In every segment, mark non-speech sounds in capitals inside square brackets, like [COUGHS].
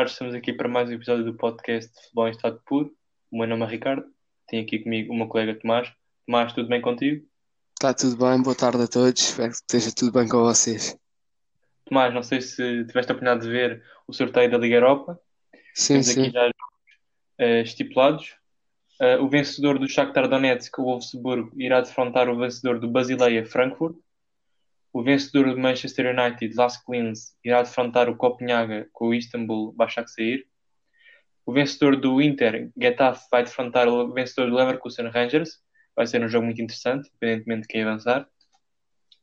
Tarde, estamos aqui para mais um episódio do podcast de Futebol em Estado Puro. O meu nome é Ricardo, tenho aqui comigo o meu colega Tomás. Tomás, tudo bem contigo? Está tudo bem, boa tarde a todos, espero que esteja tudo bem com vocês. Tomás, não sei se tiveste a oportunidade de ver o sorteio da Liga Europa. Sim, Temos sim. aqui já uh, estipulados. Uh, o vencedor do Shakhtar Donetsk, o Wolfsburgo, irá defrontar o vencedor do Basileia, Frankfurt. O vencedor do Manchester United, Lask Linz, irá defrontar o Copenhaga com o Istanbul, Başakşehir. O vencedor do Inter, Getafe, vai defrontar o vencedor do Leverkusen, Rangers. Vai ser um jogo muito interessante, independentemente de quem avançar.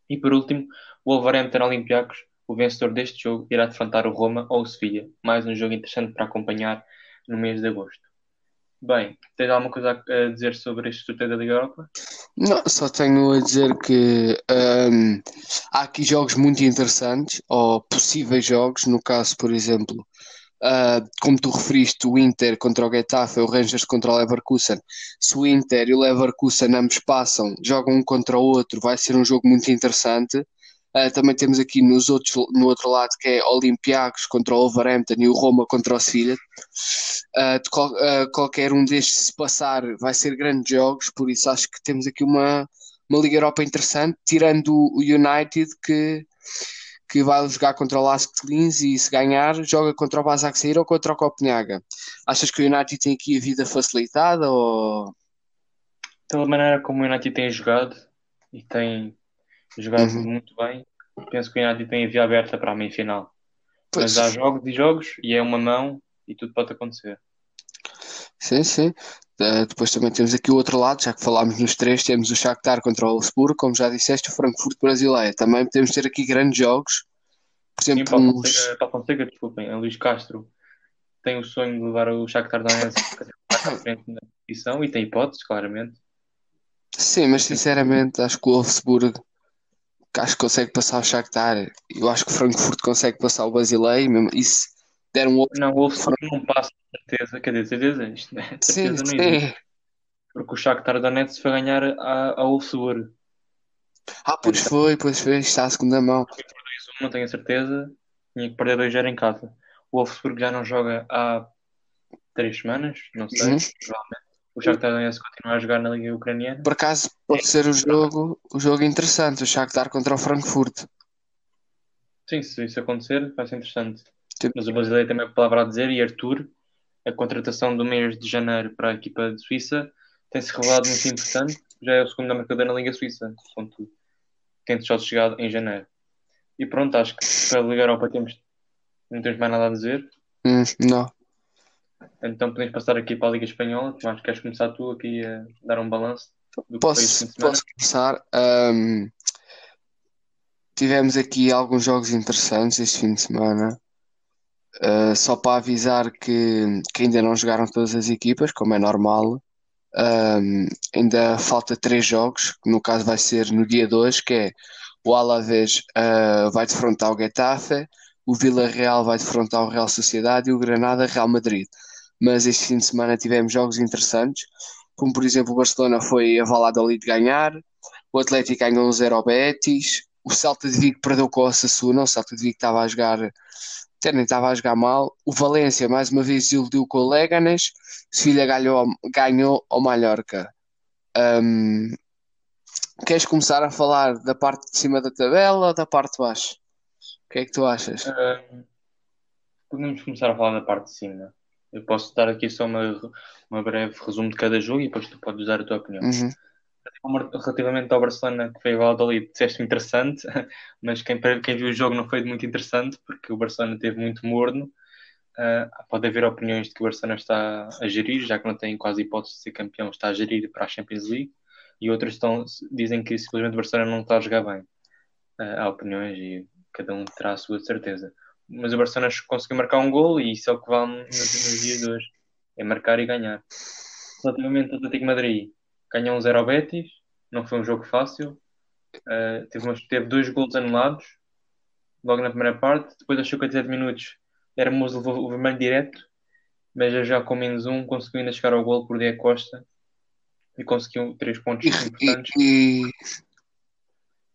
E por último, o Wolverhampton Olympiacos, o vencedor deste jogo, irá defrontar o Roma ou o Sevilha. Mais um jogo interessante para acompanhar no mês de agosto. Bem, tens alguma coisa a dizer sobre este sorteio da Liga Europa? Não, só tenho a dizer que hum, há aqui jogos muito interessantes, ou possíveis jogos, no caso, por exemplo, uh, como tu referiste, o Inter contra o Getafe, o Rangers contra o Leverkusen. Se o Inter e o Leverkusen ambos passam, jogam um contra o outro, vai ser um jogo muito interessante. Uh, também temos aqui nos outros, no outro lado que é Olympiacos contra o Wolverhampton e o Roma contra o Sevilha. Uh, qual, uh, qualquer um destes se passar vai ser grandes jogos, por isso acho que temos aqui uma, uma Liga Europa interessante, tirando o United que, que vai jogar contra o Lask Linz e se ganhar joga contra o Başakşehir ou contra o Copenhaga. Achas que o United tem aqui a vida facilitada ou... Pela maneira como o United tem jogado e tem jogado Uhum. muito bem, penso que o United tem a via aberta para a meia-final. Pois, Mas há jogos e jogos e é uma mão e tudo pode acontecer. sim, sim. Uh, depois também temos aqui o outro lado, já que falámos nos três, temos o Shakhtar contra o Wolfsburgo, como já disseste, o Frankfurt brasileira. Também podemos ter aqui grandes jogos, por Sim, exemplo, Paulo uns... Fonseca, Paulo Fonseca, desculpem, a Luís Castro tem o sonho de levar o Shakhtar Donetsk [COUGHS] à frente na competição e tem hipóteses, claramente. Sim, mas sinceramente acho que o Wolfsburgo acho que consegue passar o Shakhtar. Eu acho que o Frankfurt consegue passar o Basileia, mesmo isso der um outro. Não, o Wolfsburg não passa, certeza. Quer dizer, certeza, isto não é Sim, certeza não existe. sim. Porque o Shakhtar Donetsk foi ganhar a, a Wolfsburg. Ah, pois foi, pois foi, está à segunda mão. Não tenho a certeza. Tinha que perder 2 0 em casa. O Wolfsburg já não joga há três semanas, não sei. Uhum. Provavelmente. O Shakhtar Donetsk continua a jogar na Liga Ucraniana. Por acaso pode ser o jogo, o jogo interessante, o Shakhtar contra o Frankfurt. Sim, se isso acontecer, vai ser interessante. Sim. Mas o brasileiro também é palavra a dizer, e Arthur, a contratação do mês de janeiro para a equipa de Suíça, tem-se revelado muito importante. Já é o segundo marcador na Liga Suíça, contudo. Tendo só chegado em janeiro. E pronto, acho que para a Liga Europa temos, não temos mais nada a dizer. Hum, não. Então podemos passar aqui para a Liga Espanhola. Mas queres começar tu aqui a dar um balanço do Posso, posso começar? Ahm, tivemos aqui alguns jogos interessantes este fim de semana. Uh, só para avisar que, que ainda não jogaram todas as equipas, como é normal. Um, ainda falta três jogos, que no caso vai ser no dia 2, que é o Alavés uh, vai defrontar o Getafe, o Villarreal vai defrontar o Real Sociedade e o Granada Real Madrid. Mas este fim de semana tivemos jogos interessantes, como por exemplo o Barcelona foi a Valladolid ganhar, o Atlético ganhou um 0 ao Betis, o Celta de Vigo perdeu com o Osasuna, o Celta de Vigo estava a jogar até nem estava a jogar mal. O Valência mais uma vez iludiu com o Leganes. Sevilha ganhou, ganhou ao Mallorca. Um, queres começar a falar da parte de cima da tabela ou da parte de baixo? O que é que tu achas? Uh, podemos começar a falar da parte de cima. Eu posso dar aqui só uma, uma breve resumo de cada jogo e depois tu podes dar a tua opinião. Uhum. Relativamente ao Barcelona, que foi o Valladolid, disseste interessante, [LAUGHS] mas quem, quem viu o jogo não foi muito interessante, porque o Barcelona teve muito morno. Uh, pode haver opiniões de que o Barcelona está a gerir, já que não tem quase hipótese de ser campeão, está a gerir para a Champions League, e outros estão, dizem que simplesmente o Barcelona não está a jogar bem. Uh, há opiniões e cada um terá a sua certeza. Mas o Barcelona conseguiu marcar um gol e isso é o que vale nos, nos dias de hoje, é marcar e ganhar. Relativamente ao Atlético Madrid, ganhou um 0 ao Betis, não foi um jogo fácil. Uh, teve, teve dois gols anulados logo na primeira parte. Depois, aos 57 minutos, Hermoso levou o vermelho direto, mas já com menos um conseguiu ainda chegar ao gol por Diego Costa e conseguiu três pontos E, importantes. e, e,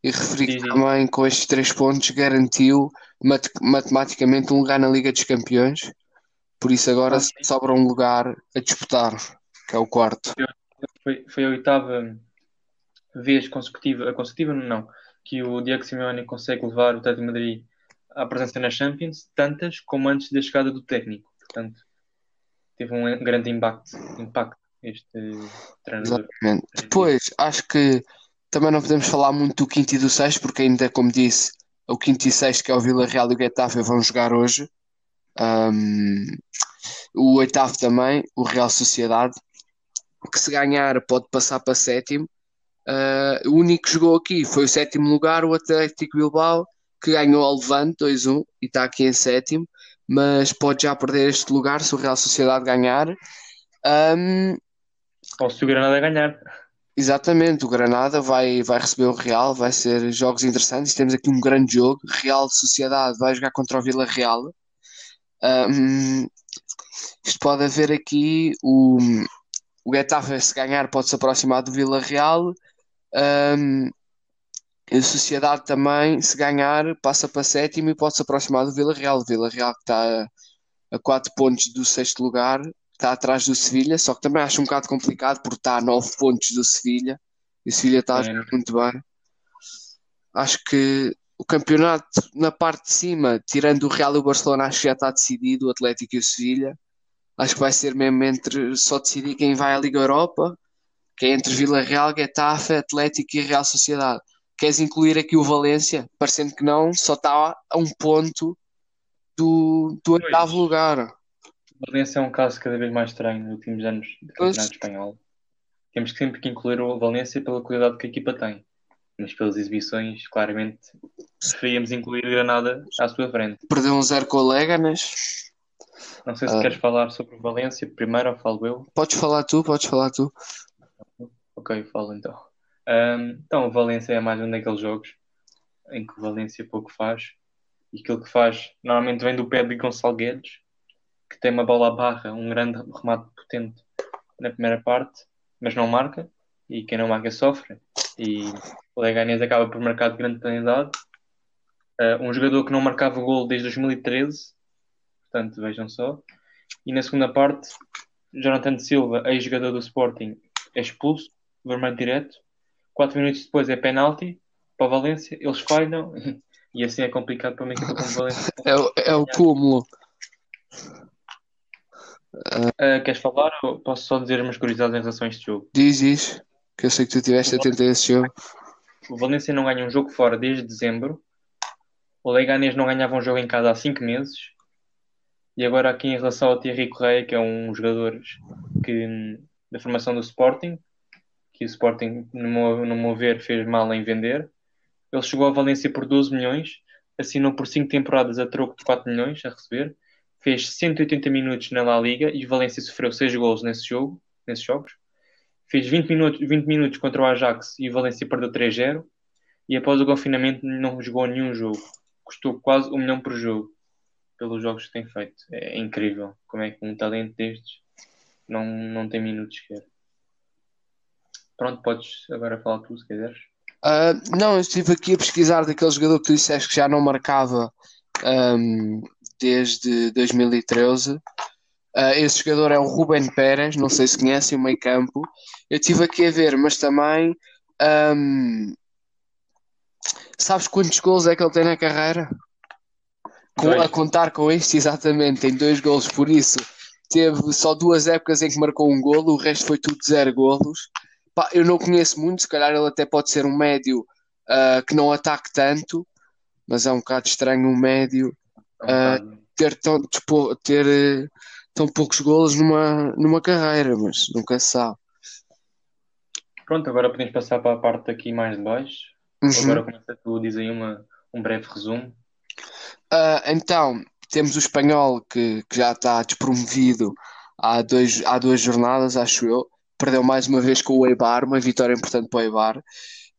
e referi que também com estes três pontos garantiu mat- matematicamente um lugar na Liga dos Campeões. Por isso agora Ah, sobra um lugar a disputar, que é o quarto. Foi, foi a oitava vez consecutiva, consecutiva não, que o Diego Simeone consegue levar o Atlético de Madrid à presença na Champions, tantas como antes da chegada do técnico. Portanto, teve um grande impacto, impacto este treinador. Exatamente. Depois, acho que também não podemos falar muito do quinto e do sexto, porque ainda, como disse, o quinto e sexto, que é o Vila Real e o Getafe, vão jogar hoje. Um, o oitavo também, o Real Sociedade, que se ganhar pode passar para sétimo. Uh, o único que jogou aqui foi o sétimo lugar, o Atlético Bilbao, que ganhou ao Levante 2-1 e está aqui em sétimo, mas pode já perder este lugar se o Real Sociedade ganhar. Um, Ou se o Granada ganhar. Exatamente, o Granada vai, vai receber o Real, vai ser jogos interessantes. Temos aqui um grande jogo. Real Sociedade vai jogar contra o Vila Real. Um, isto pode haver aqui o, o Getafe, se ganhar, pode se aproximar do Vila Real. Um, a Sociedade também, se ganhar, passa para sétimo e pode se aproximar do Vila Real. O Vila Real que está a 4 pontos do sexto lugar, está atrás do Sevilha, só que também acho um bocado complicado porque está a 9 pontos do Sevilha e o Sevilha está a jogar muito bem. Acho que o campeonato na parte de cima, tirando o Real e o Barcelona, acho que já está decidido, o Atlético e o Sevilha. Acho que vai ser mesmo entre só decidir quem vai à Liga Europa, que é entre Vila Real, Getafe, Atlético e Real Sociedade. Queres incluir aqui o Valência? Parecendo que não, só está a um ponto do, do oitavo lugar. Valência é um caso cada vez mais estranho nos últimos anos do Campeonato. Espanhol. Temos sempre que incluir o Valência pela qualidade que a equipa tem. Mas pelas exibições, claramente, preferíamos incluir Granada à sua frente. Perdeu um zero com o. Não sei se Ah. queres falar sobre o Valência primeiro ou falo eu. Podes falar tu, podes falar tu. Ok, falo então. Ahm, então, o Valência é mais um daqueles jogos em que o Valência pouco faz. E aquilo que faz normalmente vem do pé de Gonçalo Guedes, que tem uma bola à barra, um grande remate potente na primeira parte, mas não marca. E quem não marca sofre. E o Leganés acaba por marcar de grande penalidade. Ah, um jogador que não marcava gol desde 2013, portanto, vejam só. E na segunda parte, Jonathan Silva, ex-jogador do Sporting, é expulso, vermelho direto. Quatro minutos depois é penalti para o Valência, eles falham [LAUGHS] e assim é complicado para uma equipa como o Valência. É, é o cúmulo. Ah, queres falar ou posso só dizer umas curiosidades em relação a este jogo? Diz, diz. Que eu sei que tu estiveste atento a esse jogo. O Valência não ganha um jogo fora desde dezembro. O Leganés não ganhava um jogo em casa há cinco meses. E agora aqui em relação ao Thierry Correia, que é um jogador que, da formação do Sporting, que o Sporting, no meu, no meu ver, fez mal em vender. Ele chegou ao Valência por 12 milhões, assinou por 5 temporadas a troco de 4 milhões a receber, fez 180 minutos na La Liga e o Valência sofreu 6 gols nesse jogo, nesses jogos. Fez 20 minutos, 20 minutos contra o Ajax e o Valência perdeu 3-0. E após o confinamento não jogou nenhum jogo. Custou quase um milhão por jogo pelos jogos que tem feito. É incrível como é que um talento destes não, não tem minutos sequer. Pronto, podes agora falar tu se quiseres. Ah, não, eu estive aqui a pesquisar daquele jogador que tu disseste que já não marcava ahm, desde 2013. Ah, esse jogador é o Ruben Pérez, não sei se conhecem o meio campo. Eu estive aqui a ver, mas também ahm, sabes quantos gols é que ele tem na carreira? Com- a contar com este, exatamente, tem dois golos, por isso teve só duas épocas em que marcou um golo, o resto foi tudo zero golos. Pá, eu não conheço muito, se calhar ele até pode ser um médio ah, que não ataque tanto, mas é um bocado estranho um médio É um Ah, ter tão, ter, eh, tão poucos golos numa, numa carreira, mas nunca se sabe. Pronto, agora podemos passar para a parte aqui mais de baixo. Uhum. Agora começa tu, diz aí uma, um breve resumo. Ah, então, temos o espanhol que, que já está despromovido há, dois, há duas jornadas, acho eu. Perdeu mais uma vez com o Eibar, uma vitória importante para o Eibar.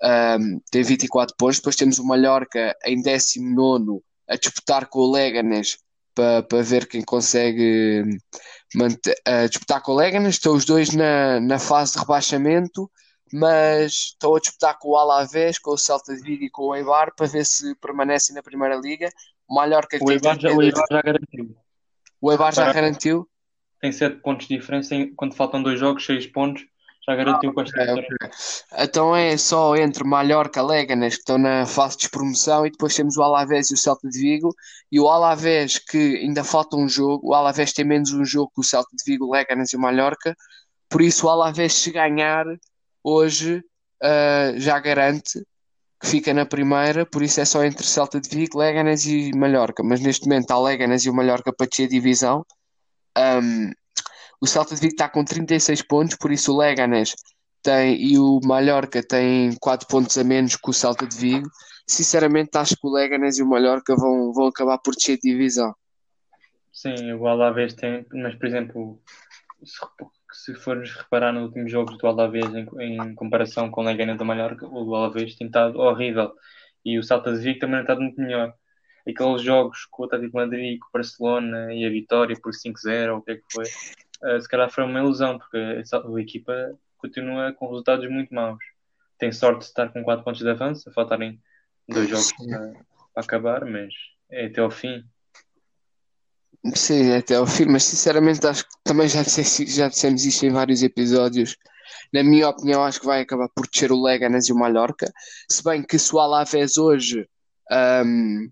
Ahm, tem 24 pontos. Depois temos o Mallorca em 19 a disputar com o Leganés para, para ver quem consegue manter, a disputar com o Leganés. Estão os dois na, na fase de rebaixamento, mas estão a disputar com o Alavés, com o Celta de Vigo e com o Eibar para ver se permanecem na Primeira Liga. O Mallorca que O Eibar já, o 32 Eibar já garantiu. O Eibar já garantiu? Tem 7 pontos de diferença. Quando faltam dois jogos, 6 pontos. Já garantiu com esta Ok, vitória. ok. Então é só entre Mallorca, Leganes, que estão na fase de despromoção, e depois temos o Alavés e o Celta de Vigo. E o Alavés, que ainda falta um jogo, o Alavés tem menos um jogo que o Celta de Vigo, o Leganes e o Mallorca. Por isso, o Alavés, se ganhar hoje, ah, já garante que fica na primeira. Por isso, é só entre Celta de Vigo, Leganes e Mallorca. Mas neste momento, está o Leganes e o Mallorca para descer a divisão. Ahm, o Celta de Vigo está com 36 pontos, por isso o Leganes tem, e o Mallorca tem 4 pontos a menos que o Celta de Vigo. Sinceramente, acho que o Leganes e o Mallorca vão, vão acabar por descer de divisão. Sim, o Alavés tem, mas por exemplo, se, se fores reparar nos últimos jogos do Alavés em, em comparação com o Leganés da Mallorca, o Alavés tem estado horrível e o Celta de Vigo também tem estado muito melhor. Aqueles jogos com o Atlético Madrid, com o Barcelona e a vitória por 5-0 ou o que é que foi, eh, se calhar foi uma ilusão, porque a equipa continua com resultados muito maus. Tem sorte de estar com 4 pontos de avanço, a faltarem dois jogos para, para acabar, mas é até ao fim. Sim, até ao fim, mas sinceramente acho que também já, disse- já dissemos isto em vários episódios. Na minha opinião, acho que vai acabar por descer o Leganes e o Mallorca. Se bem que se o Alavés hoje ahm,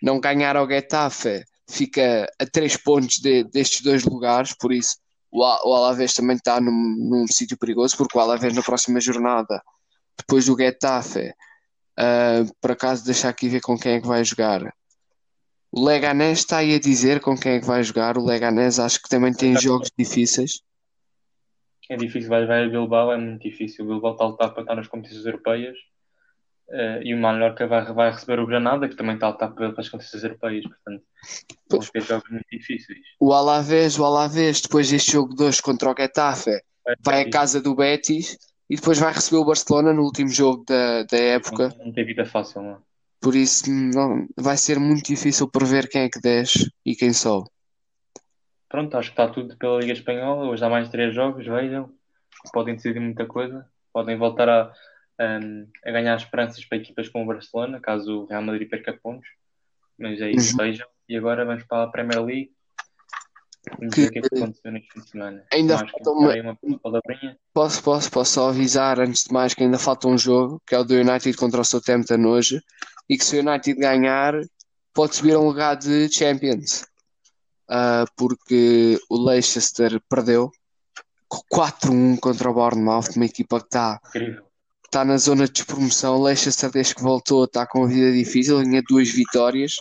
não ganhar ao Getafe, fica a 3 pontos de- destes dois lugares, por isso o, o Alavés também está num, num sítio perigoso, porque o Alavés na próxima jornada, depois do Getafe, ah, por acaso deixa aqui ver com quem é que vai jogar. O Leganés está aí a dizer com quem é que vai jogar. O Leganés acho que também tem jogos difíceis. É difícil, vai, vai a Bilbao, é muito difícil. O Bilbao está a lutar para estar nas competições europeias eh, e o Mallorca vai, vai receber o Granada, que também está a lutar para, as competições europeias. Portanto, vão ter jogos muito difíceis. O Alavés, o Alavés, depois deste jogo 2 contra o Getafe, vai à casa do Betis e depois vai receber o Barcelona no último jogo da, da época. Não, não tem vida fácil, não. é? Por isso não, vai ser muito difícil prever quem é que desce e quem sobe. Pronto, acho que está tudo pela Liga Espanhola. Hoje há mais três jogos, vejam. Podem decidir muita coisa. Podem voltar a, um, a ganhar esperanças para equipas como o Barcelona, caso o Real Madrid perca pontos. Mas é isso, Uhum. vejam. E agora vamos para a Premier League. Vamos Que- ver o que é que aconteceu neste fim de semana. Ainda falta uma- uma palavrinha. Posso, posso, posso só avisar antes de mais que ainda falta um jogo, que é o do United contra o Southampton hoje, e que se o United ganhar, pode subir a um lugar de Champions. Ah, porque o Leicester perdeu com 4-1 contra o Bournemouth, uma equipa que está Incrível. Está na zona de despromoção. O Leicester, desde que voltou, está com uma vida difícil. Vinha duas vitórias.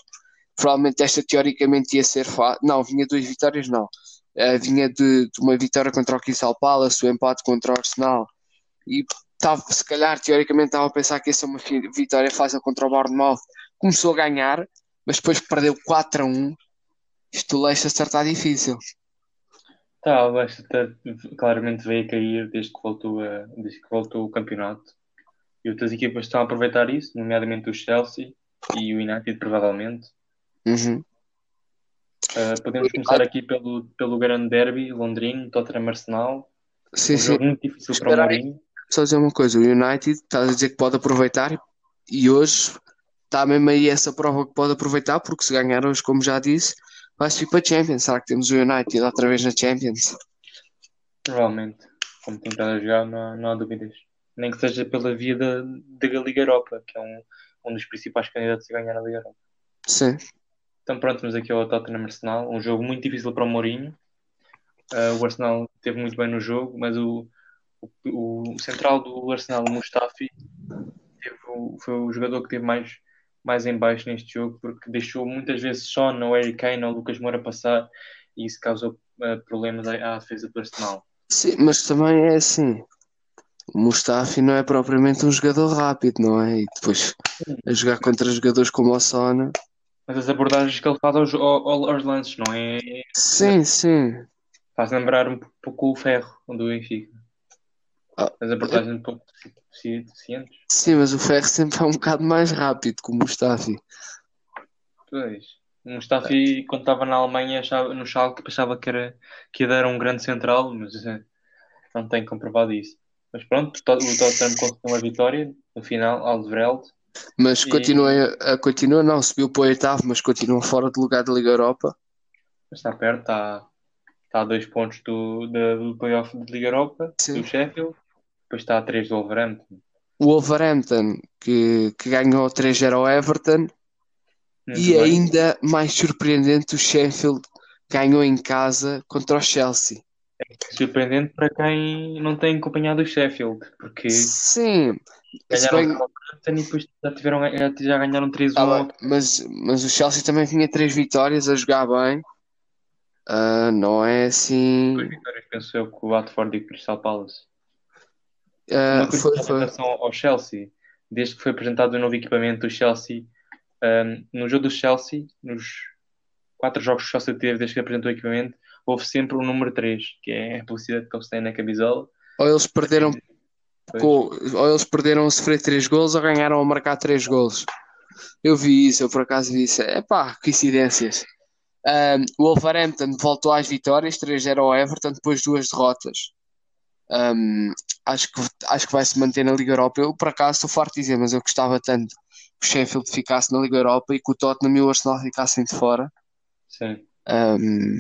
Provavelmente esta teoricamente ia ser fácil. Não, vinha duas vitórias, não. Eh, vinha de, de uma vitória contra o Crystal Palace, o empate contra o Arsenal. E estava, se calhar, teoricamente, estava a pensar que ia ser uma vitória fácil contra o Bournemouth. Começou a ganhar, mas depois perdeu 4 a 1. Isto Leicester está difícil. Tá, o Leicester claramente veio a cair desde que voltou, a, desde que voltou o campeonato. E outras equipas estão a aproveitar isso, nomeadamente o Chelsea e o United, provavelmente. Uhum. Uh, podemos começar aqui pelo, pelo grande derby londrino, Tottenham Arsenal. Sim, Um sim. muito difícil para o. Mourinho. Só dizer uma coisa, o United está a dizer que pode aproveitar e hoje está mesmo aí essa prova que pode aproveitar, porque se ganhar hoje, como já disse, vai subir para a Champions. Será que temos o United outra vez na Champions? Provavelmente. Como tem estado a jogar, não não há dúvidas. Nem que seja pela via da, da Liga Europa, que é um, um dos principais candidatos a ganhar a Liga Europa. Sim. Então pronto, vamos aqui ao Tottenham Arsenal, um jogo muito difícil para o Mourinho. Uh, o Arsenal teve muito bem no jogo, mas o, o, o central do Arsenal, o Mustafi, o- foi o jogador que teve mais, mais em baixo neste jogo, porque deixou muitas vezes só no Harry Kane ou Lucas Moura passar e isso causou uh, problemas à, à defesa do Arsenal. Sim, mas também é assim. O Mustafi não é propriamente um jogador rápido, não é? E depois a jogar contra jogadores como o Sona. Mas as abordagens que ele faz aos, ao- aos lances, não é? Sim, sim. Faz lembrar um pouco o ferro do Benfica. Ah, As abordagens um pouco defici- deficientes. Sim, mas o Ferro sempre é um bocado mais rápido que o Mustafi. Pois. O Mustafi, quando estava na Alemanha, achava, no Schalke, pensava que, era, que ia dar um grande central, mas eh, não tem comprovado isso. Mas pronto, o Tot- o Tottenham conseguiu uma vitória no final, Alderweireld. Mas E- continua, a, continua, não, subiu para o oitavo, mas continua fora de lugar da Liga Europa. Está perto, está, está a dois pontos do, do, do playoff de Liga Europa, Sim. do Sheffield. Depois está a três do Wolverhampton. O Wolverhampton, que, que ganhou 3-0 ao Everton, Muito e bem. ainda mais surpreendente, o Sheffield ganhou em casa contra o Chelsea. Surpreendente para quem não tem acompanhado o Sheffield, porque Sim, se ganharam bem- o e depois já, tiveram, já, ganharam 3-1. Tá bem, mas, mas o Chelsea também tinha três vitórias a jogar bem. Ah, não é assim. Duas vitórias, penso eu, com o Watford e o Crystal Palace. Ah, Uma foi, relação ao Chelsea, desde que foi apresentado o novo equipamento do Chelsea, ahm, no jogo do Chelsea, nos quatro jogos que o Chelsea teve desde que apresentou o equipamento, houve sempre o número 3, que é a publicidade que eles têm na camisola. Ou eles perderam com, ou eles perderam a sofrer três golos ou ganharam a marcar três golos. Eu vi isso, eu por acaso vi isso. É pá, coincidências. Ah, o Wolverhampton voltou às vitórias, 3-0 ao Everton, depois duas derrotas. Um, acho que, acho que vai se manter na Liga Europa. Eu, por acaso, estou farto de dizer, mas eu gostava tanto que o Sheffield ficasse na Liga Europa e que o Tottenham e o Arsenal ficassem de fora. Sim. Um,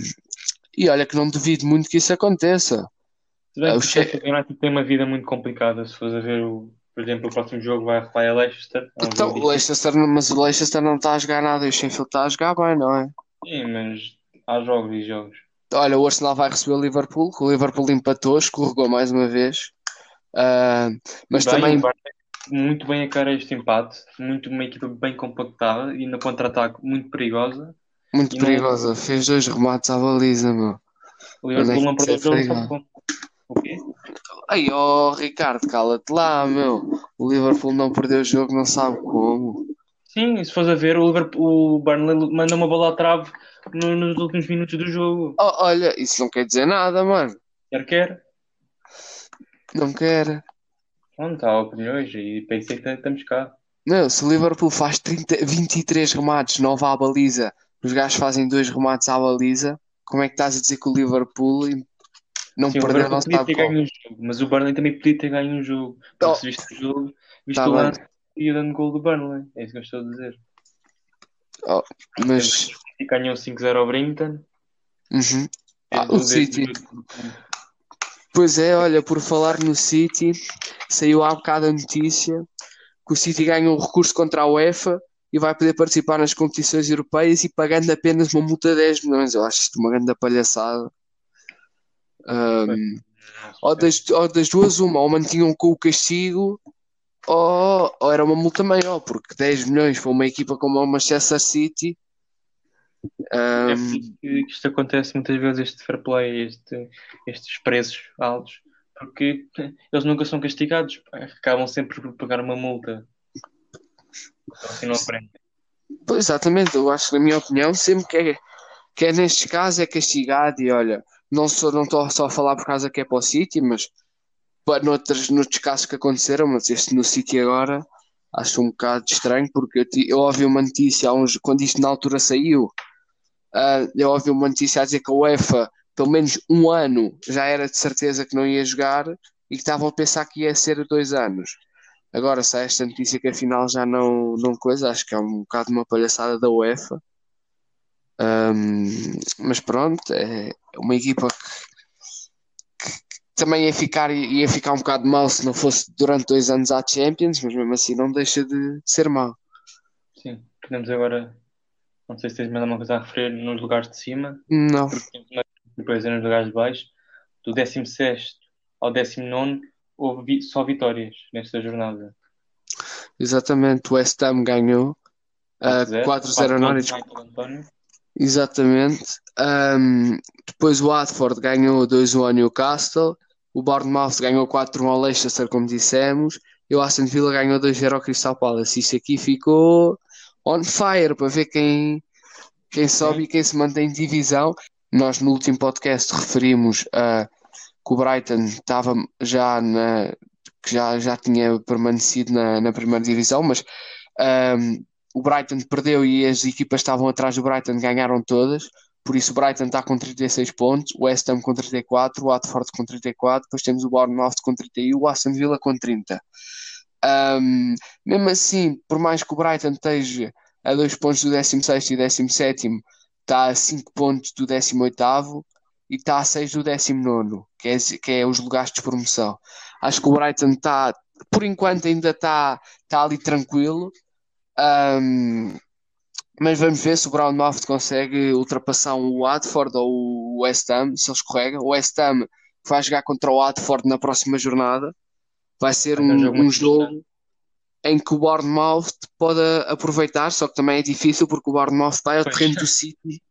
e olha que não duvido muito que isso aconteça. Se bem Ah, o Che- United tem uma vida muito complicada. Se fores a ver, o, por exemplo, o próximo jogo vai, a Leicester. É um Então, o Leicester, mas o Leicester não está a jogar nada e o Sheffield está a jogar bem, não é? Sim, mas há jogos e jogos. Olha, o Arsenal vai receber o Liverpool, o Liverpool empatou, escorregou mais uma vez. Ah, mas Bem, também muito bem a cara este empate. Muito, uma equipa bem compactada e no contra-ataque muito perigosa. Muito e não- perigosa. Fez dois remates à baliza, meu. O Liverpool é não que perdeu o é jogo só. O quê? Aí, ó Ricardo, cala-te lá, meu. O Liverpool não perdeu o jogo, não sabe como. Sim, se fores a ver, o, Liverpool, o Burnley manda uma bola à trave no- nos últimos minutos do jogo. Oh, olha, isso não quer dizer nada, mano. Quer quer. Não quer. Pronto, há opiniões e pensei que estamos cá. Meu, se o Liverpool faz 30, 23 remates, 9 à baliza, os gajos fazem dois remates à baliza, como é que estás a dizer que o Liverpool não Sim, o perdeu, Liverpool não podia ter ganho um jogo, mas o Burnley também podia ter ganho um jogo. Oh. se viste o jogo, viste Tá o lance e o dando gol do Burnley. É isso que eu estou a dizer. Mas, E ganhou 5-0 ao Brinton. uhum. Ah, Teve o City. Pois é, olha, por falar no City, saiu há bocado a notícia que o City ganhou um recurso contra a UEFA e vai poder participar nas competições europeias e pagando apenas uma multa de 10 milhões. Eu acho isto uma grande palhaçada. Ahm, ou, das, ou das duas, uma, ou mantinham com o castigo, ou, ou era uma multa maior, porque 10 milhões para uma equipa como o Manchester City. É por isso que isto acontece muitas vezes, este fair play, este, estes preços altos, porque eles nunca são castigados, acabam sempre por pagar uma multa. Assim não aprendem. Pois, exatamente, eu acho na minha opinião, sempre que é, que é nestes casos é castigado e olha, não sou, não estou só a falar por causa que é para o City, mas para noutros, noutros casos que aconteceram, mas este no City agora acho um bocado estranho porque eu, eu ouvi uma notícia uns, quando isto na altura saiu, ah, eu ouvi uma notícia a dizer que a UEFA, pelo menos um ano, já era de certeza que não ia jogar e que estavam a pensar que ia ser dois anos. Agora sai esta notícia que afinal já não, não coisa, acho que é um bocado uma palhaçada da UEFA. Ahm, mas pronto, é uma equipa que, que também ia ficar, ia ficar um bocado mal se não fosse durante dois anos à Champions, mas mesmo assim não deixa de, de ser mau. Sim, podemos agora, não sei se tens mais alguma coisa a referir nos lugares de cima, Não, depois é nos lugares de baixo, do 16 ao 19 houve só vitórias nesta jornada. exatamente, o West Ham ganhou ah, 4-0, 4-0 a Norwich, exatamente. Ahm, depois o Watford ganhou 2-1 ao Newcastle, o Bournemouth ganhou 4-1 ao Leicester, como dissemos, e o Aston Villa ganhou 2-0 ao Crystal Palace. Isso aqui ficou on fire para ver quem, quem sobe e quem se mantém em divisão. Nós no último podcast referimos a que o Brighton estava já na que já, já tinha permanecido na, na primeira divisão, mas ahm, o Brighton perdeu e as equipas estavam atrás do Brighton ganharam todas, por isso o Brighton está com 36 pontos, o West Ham com 34, o Watford com 34, depois temos o Bournemouth com 31 e o Aston Villa com 30. Ahm, mesmo assim, por mais que o Brighton esteja a dois pontos do 16 e 17, está a 5 pontos do 18 e está a 6 do 19, que é, que é os lugares de promoção. Acho que o Brighton está, por enquanto, ainda está, está ali tranquilo. Um, mas vamos ver se o Brownmouth consegue ultrapassar o Watford ou o West Ham, se ele escorrega. O West Ham vai jogar contra o Watford na próxima jornada. Vai ser um, um jogo em que o Bournemouth pode aproveitar, só que também é difícil porque o Bournemouth vai ao pois. terreno do City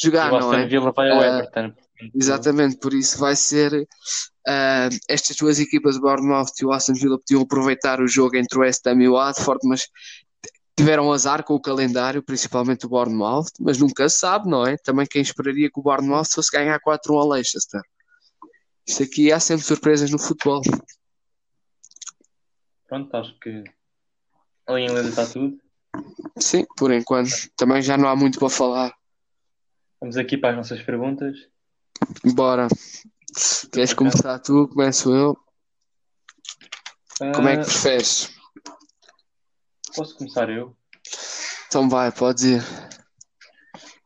jogar, não é? Villa vai ao uh, Everton. Exatamente, por isso vai ser uh, estas duas equipas, o Bournemouth e o Aston Villa, podiam aproveitar o jogo entre o West Ham e o Watford, mas tiveram azar com o calendário, principalmente o Bournemouth, mas nunca se sabe, não é? Também quem esperaria que o Bournemouth fosse ganhar 4-1 ao Leicester. Isto aqui há sempre surpresas no futebol. Pronto, acho que Ali em Lenda está tudo. Sim, por enquanto. Também já não há muito para falar. Vamos aqui para as nossas perguntas. Bora. Queres começar tu? Começo eu. Uh... Como é que preferes? Posso começar eu? Então vai, pode ir.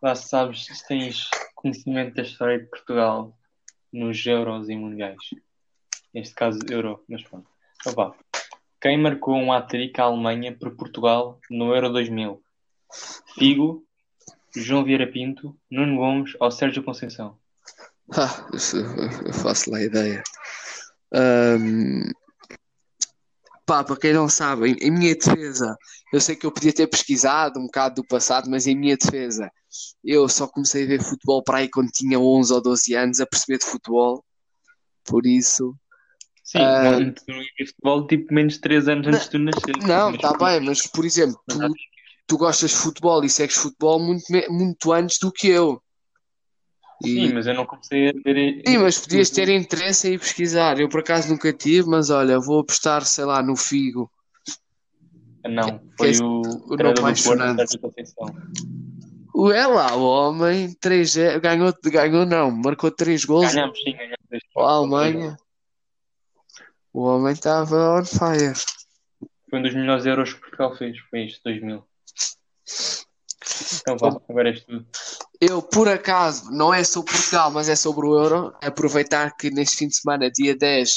Lá sabes se tens conhecimento da história de Portugal nos Euros e Mundiais. Neste caso, Euro, mas pronto. Vá. Quem marcou um hat-trick à Alemanha por Portugal no Euro 2000? Figo, João Vieira Pinto, Nuno Gomes ou Sérgio Conceição? [LAUGHS] Ah, eu faço lá a ideia. Um, pá, para quem não sabe, em, em, minha defesa, eu sei que eu podia ter pesquisado um bocado do passado, mas em minha defesa, eu só comecei a ver futebol para aí quando tinha 11 ou 12 anos a perceber de futebol. Por isso, Sim, uh, não, tu não futebol tipo menos de 3 anos antes de tu nascer. Não, está bem, mas por exemplo, tu, tu gostas de futebol e segues futebol muito, muito antes do que eu. E... Sim, mas eu não comecei a ver. Sim, mas podias ter interesse em pesquisar. Eu por acaso nunca tive, mas olha, vou apostar, sei lá, no Figo. Não, foi que é o, o apaixonante. O é lá, o homem 3 ganhou, ganhou não, marcou 3 gols. Ganhamos, sim, ganhamos. A Alemanha. O homem estava on fire. Foi um dos melhores euros que Portugal fez, foi este 2000. Então vá, agora és tu. Eu, por acaso, não é sobre Portugal, mas é sobre o Euro. Aproveitar que neste fim de semana, dia 10,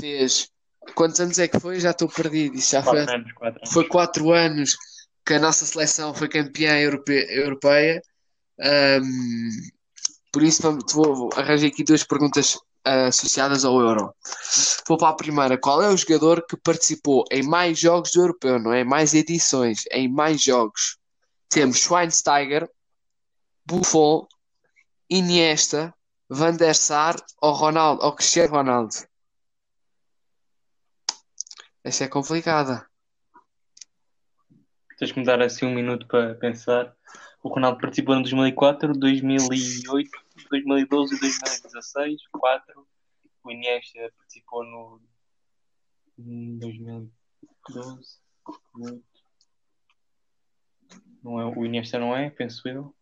fez. Quantos anos é que foi? Já estou perdido. Isso já quatro foi. Anos, quatro anos. Foi 4 anos que a nossa seleção foi campeã europe... europeia. Um, por isso, vou, arranjar aqui duas perguntas associadas ao Euro. Vou para a primeira. Qual é o jogador que participou em mais jogos do Europeu, não é? Mais edições, em mais jogos. Temos Schweinsteiger, Buffon, Iniesta, Van der Sar ou Ronaldo, ou Cristiano Ronaldo. Essa é complicada. Tens que me dar assim um minuto para pensar. O Ronaldo participou em 2004, 2008, 2012 e 2016, 4. O Iniesta participou no 2012, 8. Não é, o Iniesta não é, penso eu.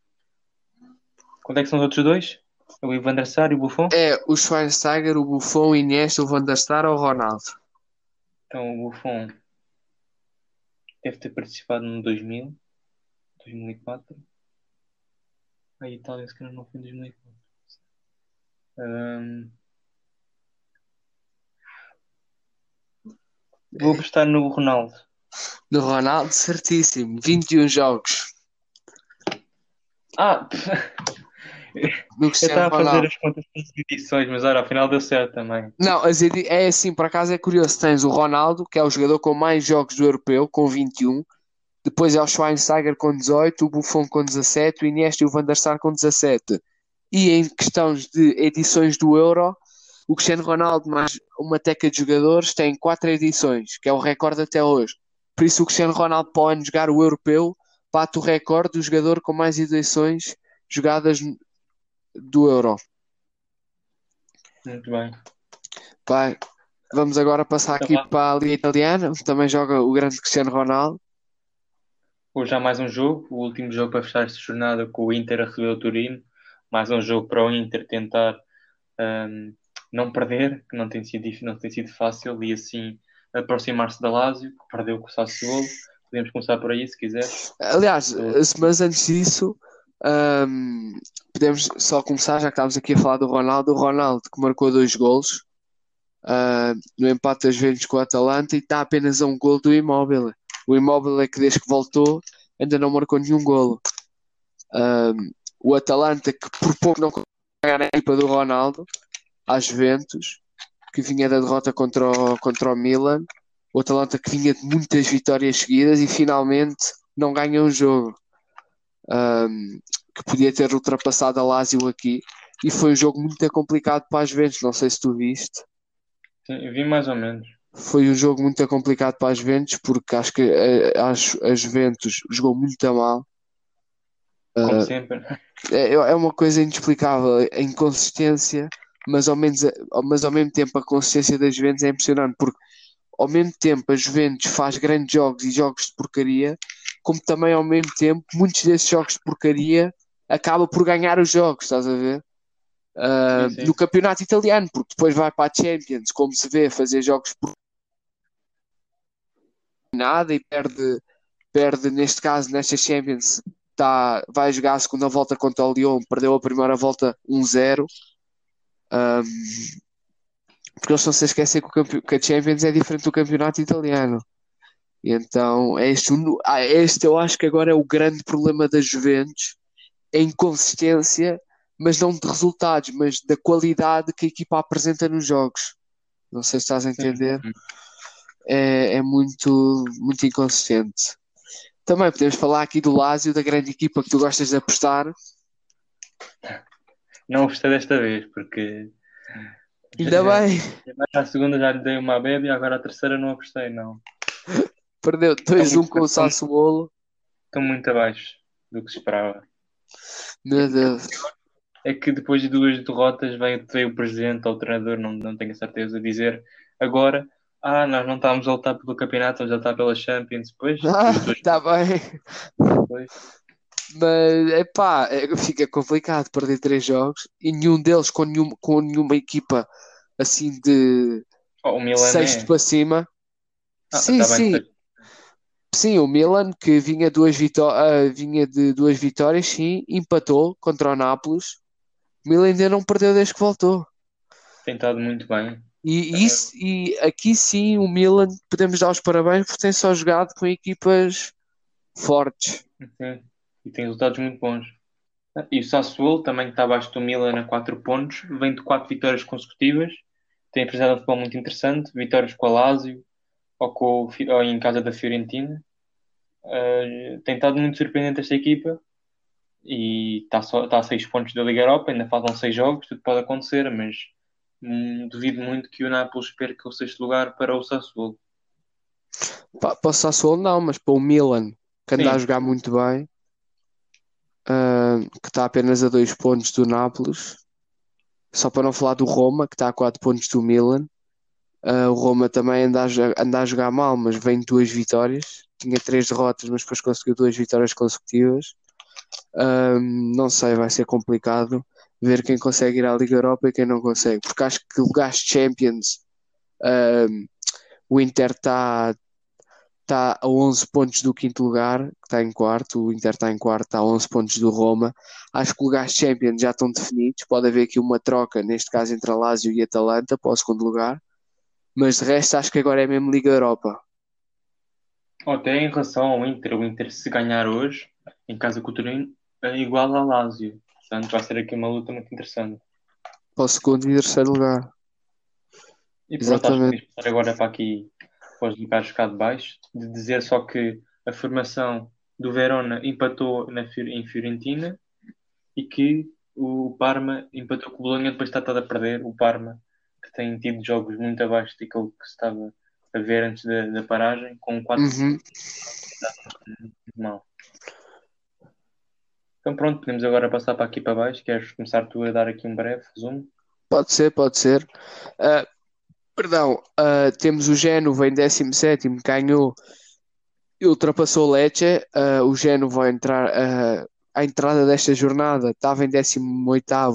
Quando é que são os outros dois? É o Van der Sar e o Buffon? É, o Schweinsteiger, o Buffon, o Iniesta, o Van der Sar ou o Ronaldo? Então o Buffon deve ter participado no 2000, 2004. A Itália se calhar não foi em 2004. Um... Vou apostar no Ronaldo. No Ronaldo, certíssimo. 21 jogos. Ah! [LAUGHS] Eu estava a fazer as contas das edições, mas olha, afinal deu certo também. Não, é assim, por acaso é curioso. Tens o Ronaldo, que é o jogador com mais jogos do europeu, com 21. Depois é o Schweinsteiger com 18, o Buffon com 17, o Iniesta e o Van der Sar com 17. E em questões de edições do Euro, o Cristiano Ronaldo mais uma teca de jogadores tem 4 edições, que é o recorde até hoje. Por isso o Cristiano Ronaldo pode jogar o Europeu, bate o recorde do jogador com mais edições jogadas do Euro. Muito bem. Pai, vamos agora passar então aqui para a Liga Italiana, onde também joga o grande Cristiano Ronaldo. Hoje há mais um jogo, o último jogo para fechar esta jornada com o Inter a receber o Turino. Mais um jogo para o Inter tentar um, não perder, que não tem, sido, não tem sido fácil, e assim aproximar-se da Lazio, que perdeu com o Sassuolo. Podemos começar por aí, se quiser. Aliás, mas antes disso, Um, podemos só começar, já que estávamos aqui a falar do Ronaldo. O Ronaldo que marcou dois golos uh, no empate das Juventus com o Atalanta e está apenas a um gol do Imóvel. O Imóvel é que desde que voltou ainda não marcou nenhum golo. Um, o Atalanta que por pouco não ganhar a equipa do Ronaldo às Juventus, que vinha da derrota contra o, contra o Milan. O Atalanta que vinha de muitas vitórias seguidas e finalmente não ganha um jogo. Um, que podia ter ultrapassado a Lazio aqui e foi um jogo muito complicado para as Juventus, não sei se tu viste. Sim, eu vi mais ou menos. Foi um jogo muito complicado para as Juventus porque acho que a, a, a Juventus jogou muito mal. Como uh, sempre. É, é uma coisa inexplicável, a inconsistência, mas ao, menos, mas ao mesmo tempo a consistência das Juventus é impressionante porque ao mesmo tempo a Juventus faz grandes jogos e jogos de porcaria, como também ao mesmo tempo muitos desses jogos de porcaria acaba por ganhar os jogos, estás a ver? Uh, sim, sim. No campeonato italiano, porque depois vai para a Champions, como se vê, fazer jogos por nada e perde, perde neste caso, nesta Champions, tá, vai jogar a segunda volta contra o Lyon, perdeu a primeira volta 1-0. Um, porque eles estão -se a esquecer que, o que a Champions é diferente do campeonato italiano. E então, é este, ah, este eu acho que agora é o grande problema das Juventus, a inconsistência, mas não de resultados, mas da qualidade que a equipa apresenta nos jogos. Não sei se estás a entender. É, é muito, muito inconsistente. Também podemos falar aqui do Lazio, da grande equipa que tu gostas de apostar. Não gostei desta vez, porque. Ainda bem. A segunda já lhe dei uma bebe e agora a terceira não apostei, não. Perdeu 2-1 com o Sassuolo. Estão muito abaixo do que se esperava. Meu Deus. É que depois de duas derrotas veio, veio o presidente ou o treinador, não, não tenho a certeza, dizer agora ah, nós não estávamos a lutar pelo campeonato, estamos a lutar pela Champions. Pois, [LAUGHS] ah, está bem. Mas é pá, fica complicado perder três jogos e nenhum deles com, nenhum, com nenhuma equipa assim de oh, sexto é... para cima. Ah, sim, tá sim. Bem. Sim, o Milan que vinha, duas vitó uh, vinha de duas vitórias, sim, empatou contra o Nápoles. O Milan ainda não perdeu desde que voltou. Tem estado muito bem. E, isso, e aqui sim o Milan podemos dar os parabéns porque tem só jogado com equipas fortes. Sim, e tem resultados muito bons. E o Sassuolo também está abaixo do Milan a 4 pontos, vem de 4 vitórias consecutivas, tem apresentado um futebol muito interessante, vitórias com a Lazio ou, com, ou em casa da Fiorentina. Uh, tem estado muito surpreendente esta equipa e está, só, está a 6 pontos da Liga Europa, ainda faltam 6 jogos, tudo pode acontecer, mas Hum, duvido muito que o Nápoles perca o sexto lugar para o Sassuolo. para o Sassuolo não, mas para o Milan, que anda Sim. a jogar muito bem, uh, que está apenas a dois pontos do Nápoles. Só para não falar do Roma, que está a quatro pontos do Milan. Uh, o Roma também anda a, anda a jogar mal, mas vem duas vitórias. Tinha três derrotas, mas depois conseguiu duas vitórias consecutivas. Uh, não sei, vai ser complicado ver quem consegue ir à Liga Europa e quem não consegue, porque acho que lugares Champions o Inter está tá a 11 pontos do quinto lugar, que está em quarto, o Inter está em quarto, está a 11 pontos do Roma. Acho que lugares Champions já estão definidos, pode haver aqui uma troca, neste caso entre a Lazio e a Atalanta, para o segundo lugar, mas de resto acho que agora é mesmo Liga Europa. Até em relação ao Inter, o Inter se ganhar hoje, em casa com o Turino, é igual ao Lazio. Portanto, vai ser aqui uma luta muito interessante. Para o segundo e terceiro lugar. E pronto, Exatamente. agora para aqui, para os lugares cá de baixo, de dizer só que a formação do Verona empatou na, em Fiorentina e que o Parma empatou com o Bolonha depois de estar a perder. O Parma, que tem tido jogos muito abaixo daquilo que se estava a ver antes da, da paragem, com 4 uhum. mal. Então pronto, podemos agora passar para aqui para baixo. Queres começar tu a dar aqui um breve resumo? Pode ser, pode ser. Uh, perdão, uh, temos o Génova em 17 ganhou e ultrapassou o Lecce. Uh, o Génova entrar à entrada desta jornada estava em 18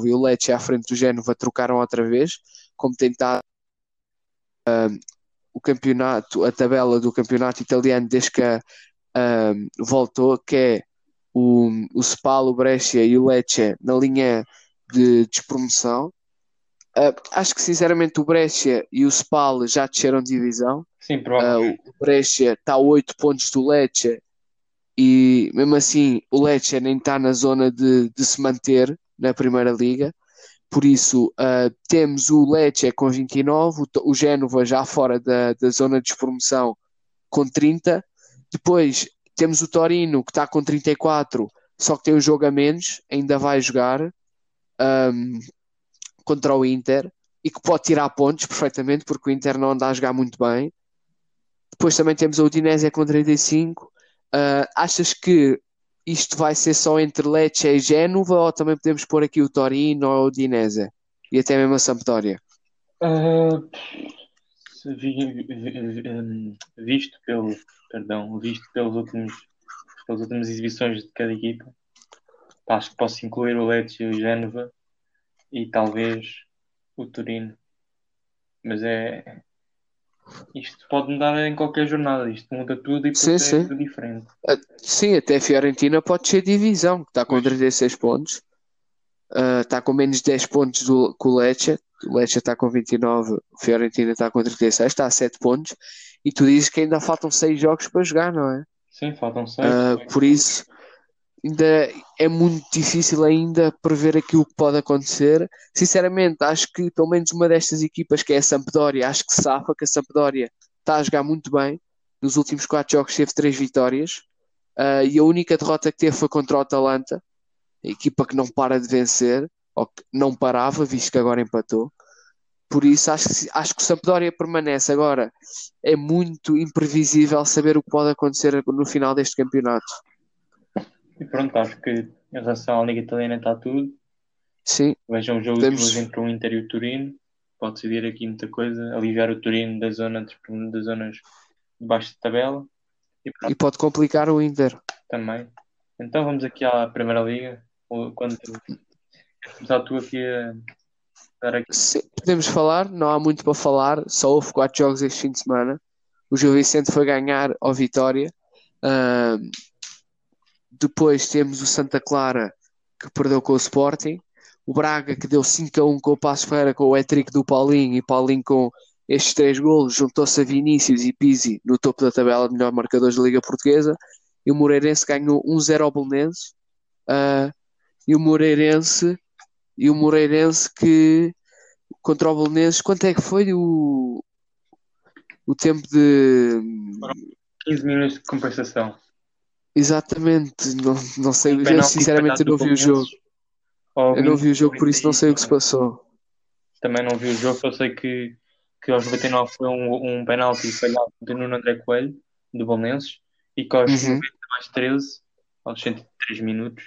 e o Lecce à frente do Génova trocaram outra vez, como tentado o campeonato, a tabela do campeonato italiano desde que voltou, que é o, o Spal, o Brescia e o Lecce na linha de despromoção. Uh, acho que sinceramente o Brescia e o Spal já desceram de divisão. Sim, provavelmente. Uh, o Brescia está a 8 pontos do Lecce e mesmo assim o Lecce nem está na zona de, de se manter na Primeira Liga. Por isso, uh, temos o Lecce com 29, o, o Génova já fora da, da zona de despromoção com 30. Depois temos o Torino que está com 34, só que tem um jogo a menos, ainda vai jogar um, contra o Inter e que pode tirar pontos perfeitamente porque o Inter não anda a jogar muito bem. Depois também temos a Udinese com 35. Uh, ah, achas que isto vai ser só entre Lecce e Génova ou também podemos pôr aqui o Torino ou a Udinese e até mesmo a Sampdoria? Uh, visto pelo perdão visto pelos últimos pelas últimas exibições de cada equipa acho que posso incluir o Lecce e o Génova e talvez o Turino mas é isto pode mudar em qualquer jornada, isto muda tudo e sim, é sim. tudo diferente. Uh, sim, até a Fiorentina pode ser divisão, está com 36 pontos, uh, está com menos 10 pontos do, que o Lecce, o Lecce está com 29, o Fiorentina está com 36, está a 7 pontos, e tu dizes que ainda faltam 6 jogos para jogar, não é? Sim, faltam 6. Uh, por isso, ainda é muito difícil ainda prever aquilo que pode acontecer. Sinceramente, acho que pelo menos uma destas equipas, que é a Sampdoria, acho que safa, que a Sampdoria está a jogar muito bem. Nos últimos quatro jogos teve três vitórias uh, e a única derrota que teve foi contra o Atalanta, a equipa que não para de vencer, ou que não parava, visto que agora empatou. Por isso, acho que, acho que o Sampdoria permanece. Agora, é muito imprevisível saber o que pode acontecer no final deste campeonato. E pronto, acho que em relação à Liga Italiana está tudo. Sim. Vejam o jogo hoje entre o Inter e o Turino. Pode decidir aqui muita coisa. Aliviar o Turino da zona das zonas de baixo de tabela. E, e, pode complicar o Inter. Também. Então vamos aqui à Primeira Liga. Quando começar tu aqui a dar aqui. Sim, podemos falar, não há muito para falar, só houve quatro jogos este fim de semana. O Gil Vicente foi ganhar ao Vitória. Uh, depois temos o Santa Clara que perdeu com o Sporting. O Braga que deu 5 a 1 com o Passo Ferreira com o hat do Paulinho e Paulinho com estes três golos juntou-se a Vinícius e Pizzi no topo da tabela de melhor marcadores da Liga Portuguesa. E o Moreirense ganhou 1-0 ao Belenenses. Uh, e o Moreirense e o Moreirense que contra o Belenenses, quanto é que foi o, o tempo de 15 minutos de compensação. Exatamente, não, não sei, um eu sinceramente não vi o jogo. Eu não vi o jogo, por isso não sei o que se passou. Também não vi o jogo, só sei que, que aos 99 foi um, um penalti falhado de Nuno André Coelho, do Bolonenses, e que aos uhum. 90 mais 13, aos 103 minutos,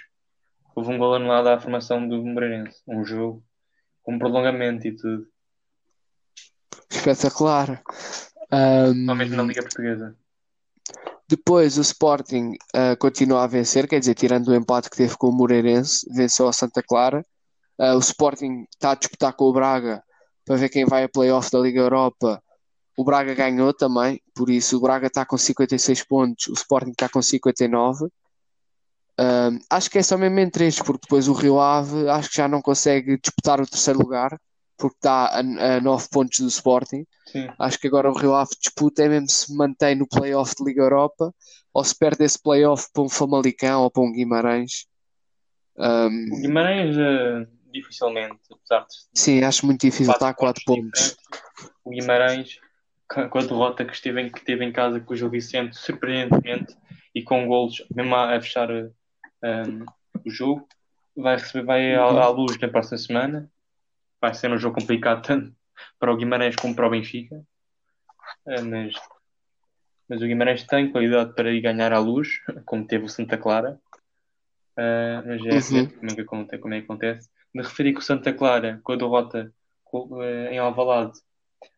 houve um gol anulado à formação do Moreirense. Um jogo com prolongamento e tudo. Espetacular. Um... Somente na Liga Portuguesa. Depois o Sporting uh, continua a vencer, quer dizer, tirando o empate que teve com o Moreirense, venceu a Santa Clara. Uh, o Sporting está a disputar com o Braga para ver quem vai a playoff da Liga Europa. O Braga ganhou também, por isso o Braga está com 56 pontos, o Sporting está com 59. Uh, acho que é só mesmo entre estes, porque depois o Rio Ave acho que já não consegue disputar o terceiro lugar porque está a, a 9 pontos do Sporting. Sim. Acho que agora o Rio Ave disputa é mesmo se mantém no playoff de Liga Europa ou se perde esse playoff para um Famalicão ou para um Guimarães. Um... Guimarães uh, dificilmente, apesar de. Sim, acho muito difícil, está a 4 pontos. O Guimarães, com a derrota que esteve, em, que teve em casa com o Gil Vicente, surpreendentemente, e com golos, mesmo a, a fechar um, o jogo, vai receber vai à, à luz na próxima semana vai ser um jogo complicado tanto para o Guimarães como para o Benfica. Eh, mas, mas o Guimarães tem qualidade para ir ganhar à luz, como teve o Santa Clara. Uh, mas é assim uhum. como, é que acontece, como é que acontece. Me referi que o Santa Clara, com a derrota em Alvalade,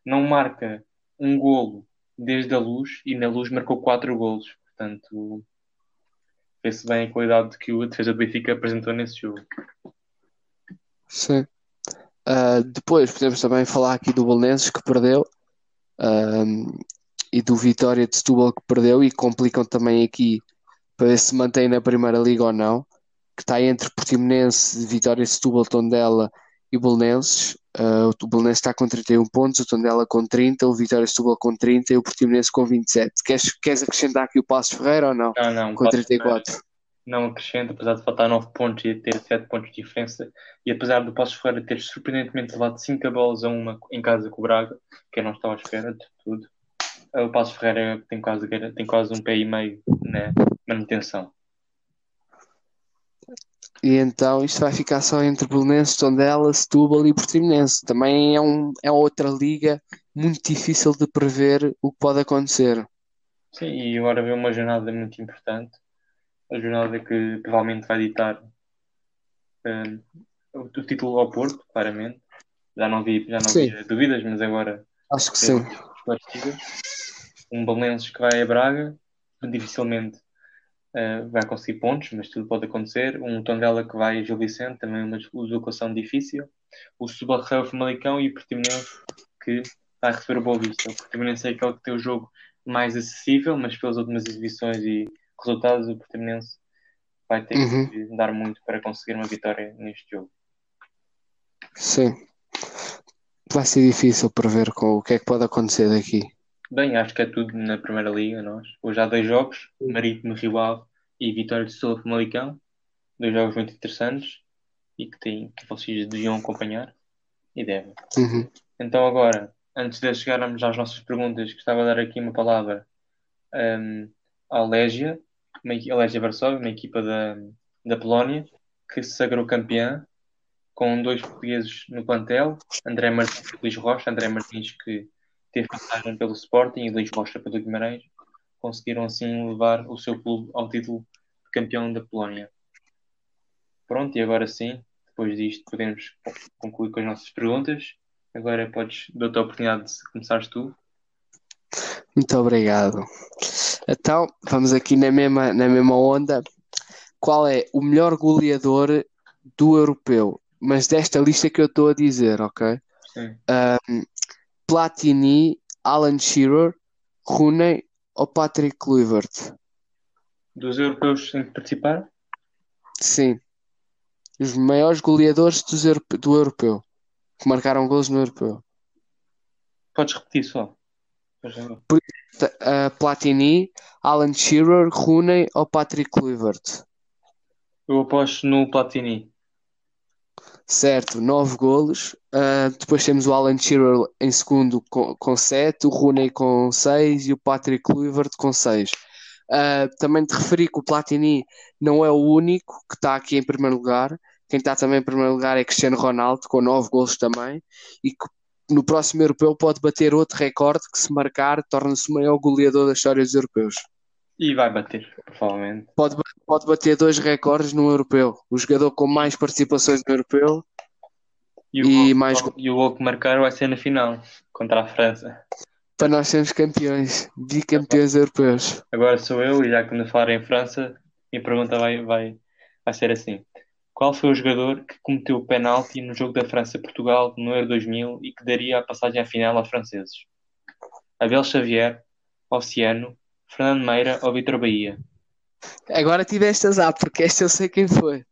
não marca um golo desde a luz e na luz marcou quatro golos. Portanto, vê-se bem a qualidade que a defesa do Benfica apresentou nesse jogo. Sim. Uh, depois podemos também falar aqui do Belenenses que perdeu e do Vitória de Setúbal que perdeu e complicam também aqui para ver se mantém na Primeira Liga ou não, que está entre Portimonense, Vitória Setúbal, Tondela e Belenenses. Uh, o Belenenses está com 31 pontos, o Tondela com 30, o Vitória Setúbal com 30 e o Portimonense com 27. Queres, queres acrescentar aqui o Passos Ferreira ou não? Não, não. Com 34. Ferreira não acrescenta, apesar de faltar 9 pontos e ter 7 pontos de diferença. E apesar do Passos Ferreira ter surpreendentemente levado 5 bolas a uma em casa com o Braga, que eu não estava à espera de tudo, o Passos Ferreira tem quase, tem quase um pé e meio na manutenção. E então isto vai ficar só entre Belenenses, Tondela, Setúbal e Portimonense. Também é, um, é outra liga muito difícil de prever o que pode acontecer. Sim, e agora vem uma jornada muito importante. A jornada que provavelmente vai ditar um, o, título ao Porto, claramente. Já não vi, já não vi dúvidas, mas agora acho que sim. Um Belenenses que vai a Braga, dificilmente uh, vai conseguir pontos, mas tudo pode acontecer. Um Tondela que vai a Gil Vicente, também uma deslocação difícil. O Subarrão Famalicão e o Portimonense que vai receber o Boa Vista. O Portimonense é aquele que tem o jogo mais acessível, mas pelas últimas exibições e resultados, o Portimonense vai ter uhum. que dar muito para conseguir uma vitória neste jogo. Sim. Vai ser difícil prever com o que é que pode acontecer daqui. Bem, acho que é tudo na Primeira Liga, nós. Hoje há dois jogos, Marítimo Rio Ave e Vitória de Sul Famalicão. Dois jogos muito interessantes e que, tem, que vocês deviam acompanhar e devem. Uhum. Então agora, antes de chegarmos às nossas perguntas, gostava de dar aqui uma palavra um, à Légia, uma, a Légia Varsóvia, uma equipa da, da Polónia, que se sagrou campeã com dois portugueses no plantel, André Martins e Luís Rocha. André Martins que teve passagem pelo Sporting e Luís Rocha pelo Guimarães, conseguiram assim levar o seu clube ao título de campeão da Polónia. Pronto, e agora sim, depois disto podemos concluir com as nossas perguntas. Agora podes dar-te a oportunidade de começares tu. Muito obrigado. Então, vamos aqui na mesma, na mesma onda. Qual é o melhor goleador do europeu? Mas desta lista que eu estou a dizer, ok? Um, Platini, Alan Shearer, Rooney ou Patrick Kluivert? Dos europeus em que participaram? Sim. Os maiores goleadores do, do europeu. Que marcaram gols no europeu. Podes repetir só. Uh, Platini, Alan Shearer, Rooney ou Patrick Kluivert? Eu aposto no Platini. Certo, 9 golos. Uh, depois temos o Alan Shearer em segundo com 7, o Rooney com 6 e o Patrick Kluivert com 6. Uh, ah, também te referi que o Platini não é o único que está aqui em primeiro lugar. Quem está também em primeiro lugar é Cristiano Ronaldo, com 9 golos também, e que no próximo europeu pode bater outro recorde que, se marcar, torna-se o maior goleador da história dos europeus. E vai bater, provavelmente. Pode, pode bater dois recordes no europeu. O jogador com mais participações no europeu e o, e gol, mais... e o gol que marcar vai ser na final, contra a França. Para nós sermos campeões, bicampeões europeus. Agora sou eu, e já que me falar em França, minha pergunta vai, vai, vai ser assim. Qual foi o jogador que cometeu o penalti no jogo da França-Portugal no Euro 2000 e que daria a passagem à final aos franceses? Abel Xavier, Oceano, Fernando Meira ou Vitor Bahia? Agora tiveste azar, porque esta eu sei quem foi.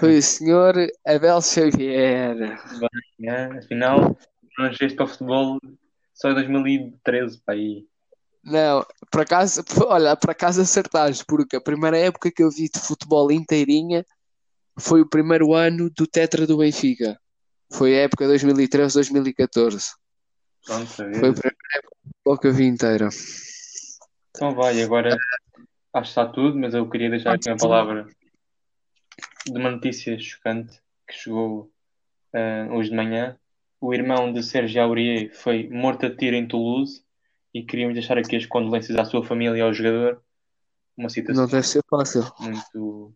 Foi o senhor Abel Xavier. Bem, é, afinal, não chegaste para o futebol só em 2013, para aí. Não, por acaso, olha, por acaso acertaste, porque a primeira época que eu vi de futebol inteirinha foi o primeiro ano do Tetra do Benfica. Foi a época 2013-2014. Pronto, foi a primeira época que eu vi inteira. Então vai, agora acho que está tudo, mas eu queria deixar aqui uma palavra de uma notícia chocante que chegou uh, hoje de manhã. O irmão de Sérgio Aurier foi morto a tiro em Toulouse e queríamos deixar aqui as condolências à sua família e ao jogador. Uma situação Não deve ser fácil. Muito,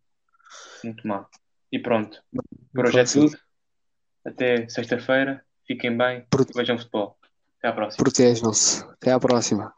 muito má. E pronto. Por hoje é tudo. Até sexta-feira. Fiquem bem. Prote... Vejam futebol. Até à próxima. Protejam-se. Até à próxima.